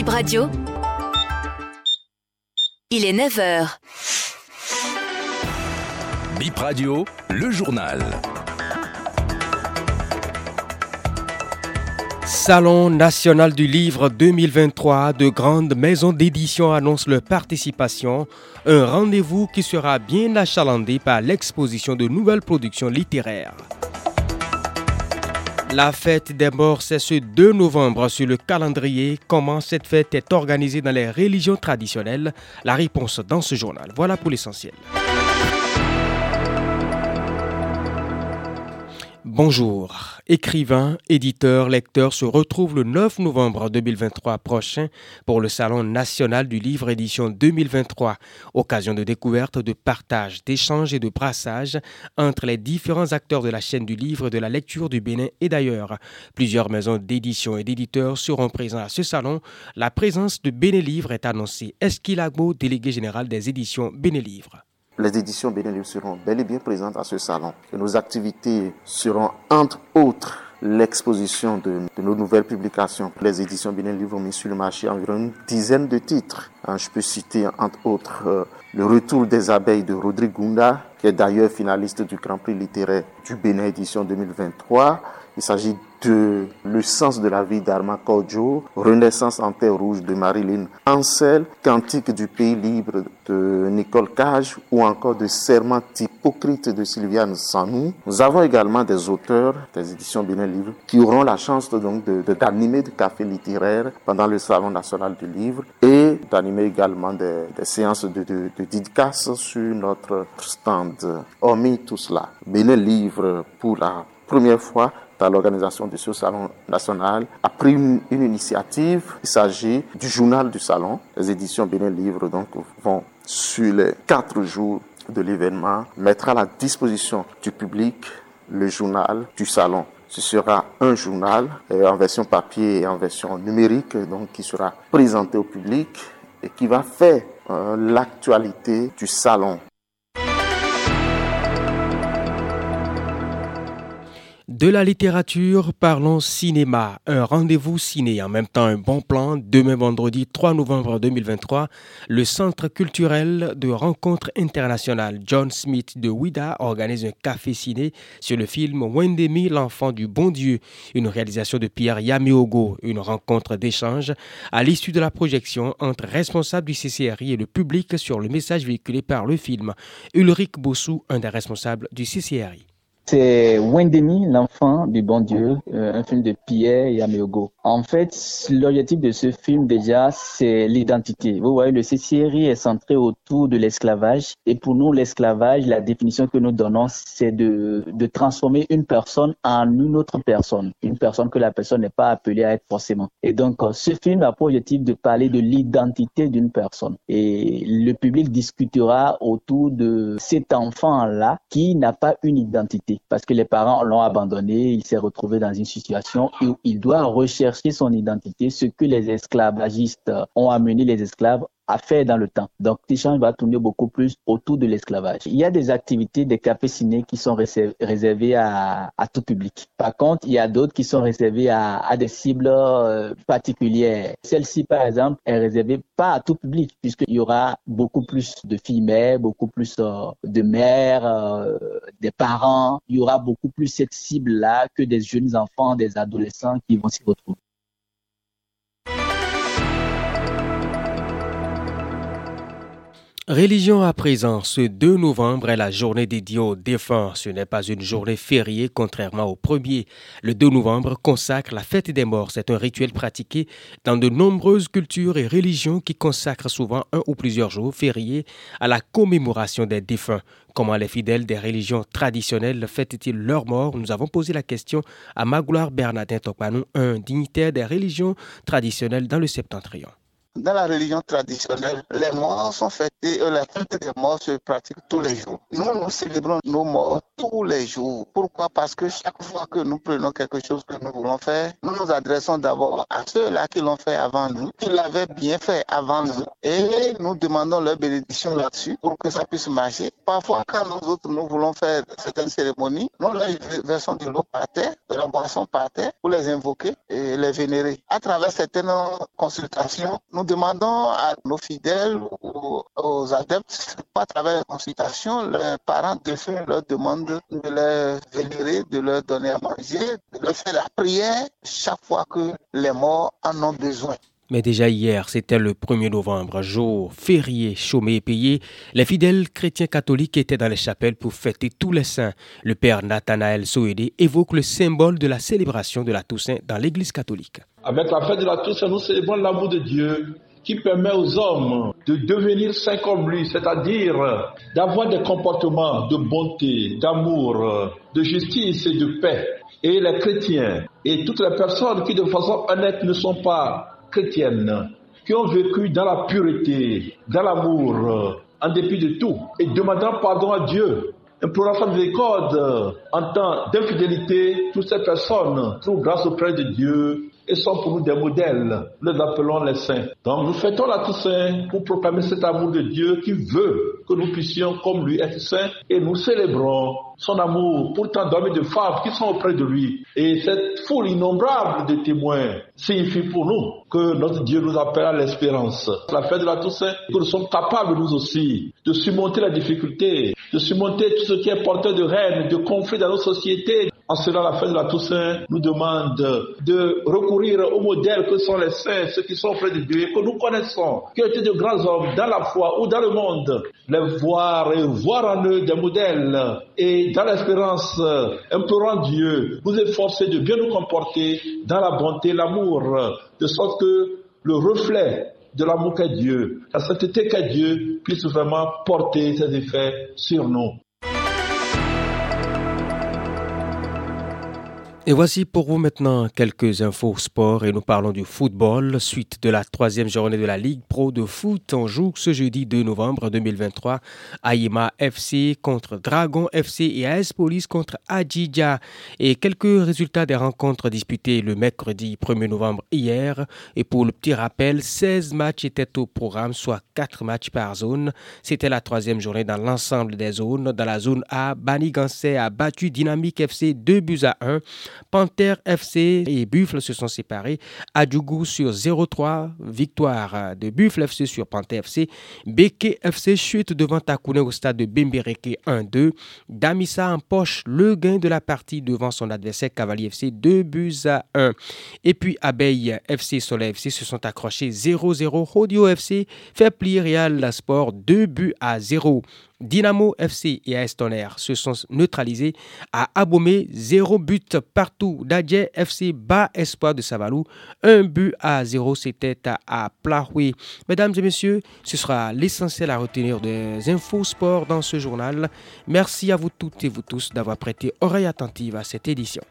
Bip Radio. Il est 9h. Bip Radio, le journal. Salon national du livre 2023, de grandes maisons d'édition annoncent leur participation, un rendez-vous qui sera bien achalandé par l'exposition de nouvelles productions littéraires. La fête des morts, c'est ce 2 novembre sur le calendrier. Comment cette fête est organisée dans les religions traditionnelles? La réponse dans ce journal. Voilà pour l'essentiel. Bonjour. Écrivains, éditeurs, lecteurs se retrouvent le 9 novembre 2023 prochain pour le Salon national du livre édition 2023, occasion de découverte, de partage, d'échange et de brassage entre les différents acteurs de la chaîne du livre, de la lecture du Bénin et d'ailleurs. Plusieurs maisons d'édition et d'éditeurs seront présents à ce salon. La présence de Bénélivre est annoncée. Esquilagbo, délégué général des éditions Bénélivre les éditions Benelux seront bel et bien présentes à ce salon. Nos activités seront entre autres l'exposition de, nos nouvelles publications. Les éditions Benelux ont mis sur le marché environ une dizaine de titres. Hein, je peux citer entre autres euh, Le Retour des abeilles de Rodrigue Gunda, qui est d'ailleurs finaliste du Grand Prix littéraire du Bénin édition 2023. Il s'agit de Le sens de la vie d'Arma Kodjo, Renaissance en terre rouge de Marilyn Ansel, Cantique du pays libre de Nicole Cage ou encore de Serment hypocrite de Sylviane Sanou. Nous avons également des auteurs des éditions Bénin Livre qui auront la chance d'animer de, de café littéraire pendant le Salon national du livre et d'animer également des, séances de, de, sur notre stand. Hormis tout cela, Bénin Livre pour la première fois à l'organisation de ce salon national, a pris une, initiative. Il s'agit du journal du salon. Les éditions Bénin Livre donc, vont, sur les quatre jours de l'événement, mettre à la disposition du public le journal du salon. Ce sera un journal euh, en version papier et en version numérique, donc qui sera présenté au public et qui va faire euh, l'actualité du salon. De la littérature, parlons cinéma. Un rendez-vous ciné, en même temps un bon plan. Demain vendredi 3 novembre 2023, le Centre culturel de rencontres internationales John Smith de Ouida organise un café ciné sur le film Wendemi, l'enfant du bon Dieu, une réalisation de Pierre Yameogo, une rencontre d'échange à l'issue de la projection entre responsables du CCRI et le public sur le message véhiculé par le film. Ulrich Bossou, un des responsables du CCRI. C'est Wendemi, l'enfant du bon Dieu, euh, un film de Pierre Yameogo. En fait, l'objectif de ce film déjà, c'est l'identité. Vous voyez, le CCRI est centré autour de l'esclavage. Et pour nous, l'esclavage, la définition que nous donnons, c'est de, de transformer une personne en une autre personne. Une personne que la personne n'est pas appelée à être forcément. Et donc, euh, ce film a pour objectif de parler de l'identité d'une personne. Et le public discutera autour de cet enfant-là qui n'a pas une identité parce que les parents l'ont abandonné, il s'est retrouvé dans une situation où il doit rechercher son identité, ce que les esclavagistes ont amené les esclaves à faire dans le temps. Donc, l'échange va tourner beaucoup plus autour de l'esclavage. Il y a des activités, des cafés ciné qui sont réservées à, tout public. Par contre, il y a d'autres qui sont réservées à, des cibles euh, particulières. Celle-ci, par exemple, est réservée pas à tout public, puisqu'il y aura beaucoup plus de filles mères, beaucoup plus euh, de mères, euh, des parents. Il y aura beaucoup plus cette cible-là que des jeunes enfants, des adolescents qui vont s'y retrouver. Religion à présent, ce 2 novembre est la journée dédiée aux défunts. Ce n'est pas une journée fériée, contrairement au premier. Le 2 novembre consacre la fête des morts. C'est un rituel pratiqué dans de nombreuses cultures et religions qui consacrent souvent un ou plusieurs jours fériés à la commémoration des défunts. Comment les fidèles des religions traditionnelles fêtent-ils leur mort Nous avons posé la question à Magloire Bernardin Tokpanou, un dignitaire des religions traditionnelles dans le septentrion. Dans la religion traditionnelle, les morts sont fêtés, la fête des morts se pratique tous les jours. Nous, nous célébrons nos morts tous les jours. Pourquoi? Parce que chaque fois que nous prenons quelque chose que nous voulons faire, nous nous adressons d'abord à ceux-là qui l'ont fait avant nous, qui l'avaient bien fait avant nous, et nous demandons leur bénédiction là-dessus pour que ça puisse marcher. Parfois, quand nous autres, nous voulons faire certaines cérémonies, nous leur versons de l'eau par terre, de la boisson par terre, pour les invoquer et les vénérer. À travers certaines consultations, nous demandons à nos fidèles ou aux adeptes, à travers les consultations, les parents de faire leur demande de les vénérer, de leur donner à manger, de leur faire la prière chaque fois que les morts en ont besoin. Mais déjà hier, c'était le 1er novembre, jour férié, chômé et payé. Les fidèles chrétiens catholiques étaient dans les chapelles pour fêter tous les saints. Le père Nathanaël Soédé évoque le symbole de la célébration de la Toussaint dans l'Église catholique. Avec la fête de la Toussaint, nous célébrons l'amour de Dieu qui permet aux hommes de devenir saints comme lui, c'est-à-dire d'avoir des comportements de bonté, d'amour, de justice et de paix. Et les chrétiens et toutes les personnes qui de façon honnête ne sont pas chrétiennes, qui ont vécu dans la pureté, dans l'amour, en dépit de tout, et demandant pardon à Dieu, implorant sa miséricorde en temps d'infidélité, toutes ces personnes trouvent grâce auprès de Dieu et sont pour nous des modèles. Nous les appelons les saints. Donc nous fêtons la Toussaint pour proclamer cet amour de Dieu qui veut que nous puissions, comme lui, être saints et nous célébrons son amour pour tant d'hommes et de femmes qui sont auprès de lui. Et cette foule innombrable de témoins signifie pour nous que notre Dieu nous appelle à l'espérance. La fête de la Toussaint, que nous sommes capables nous aussi de surmonter la difficulté, de surmonter tout ce qui est porteur de règne, de conflits dans nos sociétés, en cela, la fête de la Toussaint nous demande de recourir aux modèles que sont les saints, ceux qui sont auprès de Dieu que nous connaissons, qui ont été de grands hommes dans la foi ou dans le monde, les voir et voir en eux des modèles et dans l'espérance, implorant Dieu, nous efforcer de bien nous comporter dans la bonté, l'amour, de sorte que le reflet de l'amour qu'est Dieu, la sainteté qu'est Dieu puisse vraiment porter ses effets sur nous. Et voici pour vous maintenant quelques infos sport et nous parlons du football. Suite de la troisième journée de la Ligue Pro de foot, on joue ce jeudi 2 novembre 2023 Aïma FC contre Dragon FC et AS Police contre Adjidja. Et quelques résultats des rencontres disputées le mercredi 1er novembre hier. Et pour le petit rappel, 16 matchs étaient au programme, soit 4 matchs par zone. C'était la troisième journée dans l'ensemble des zones. Dans la zone A, Banigansé a battu Dynamique FC 2 buts à 1. Panther FC et Buffle se sont séparés. Adjougou sur 0-3, victoire de Buffle FC sur Panther FC. Beke FC chute devant Takune au stade de Bembereke 1-2. Damissa empoche le gain de la partie devant son adversaire Cavalier FC 2 buts à 1. Et puis Abeille FC Soleil FC se sont accrochés 0-0. Rodio FC fait plier Real Sport 2 buts à 0. Dynamo FC et AS Tonnerre se sont neutralisés à Abomé, 0 but partout. Dadje FC bas espoir de Savalou, 1 but à 0, c'était à Plahoui. Mesdames et messieurs, ce sera l'essentiel à retenir des infos sport dans ce journal. Merci à vous toutes et vous tous d'avoir prêté oreille attentive à cette édition.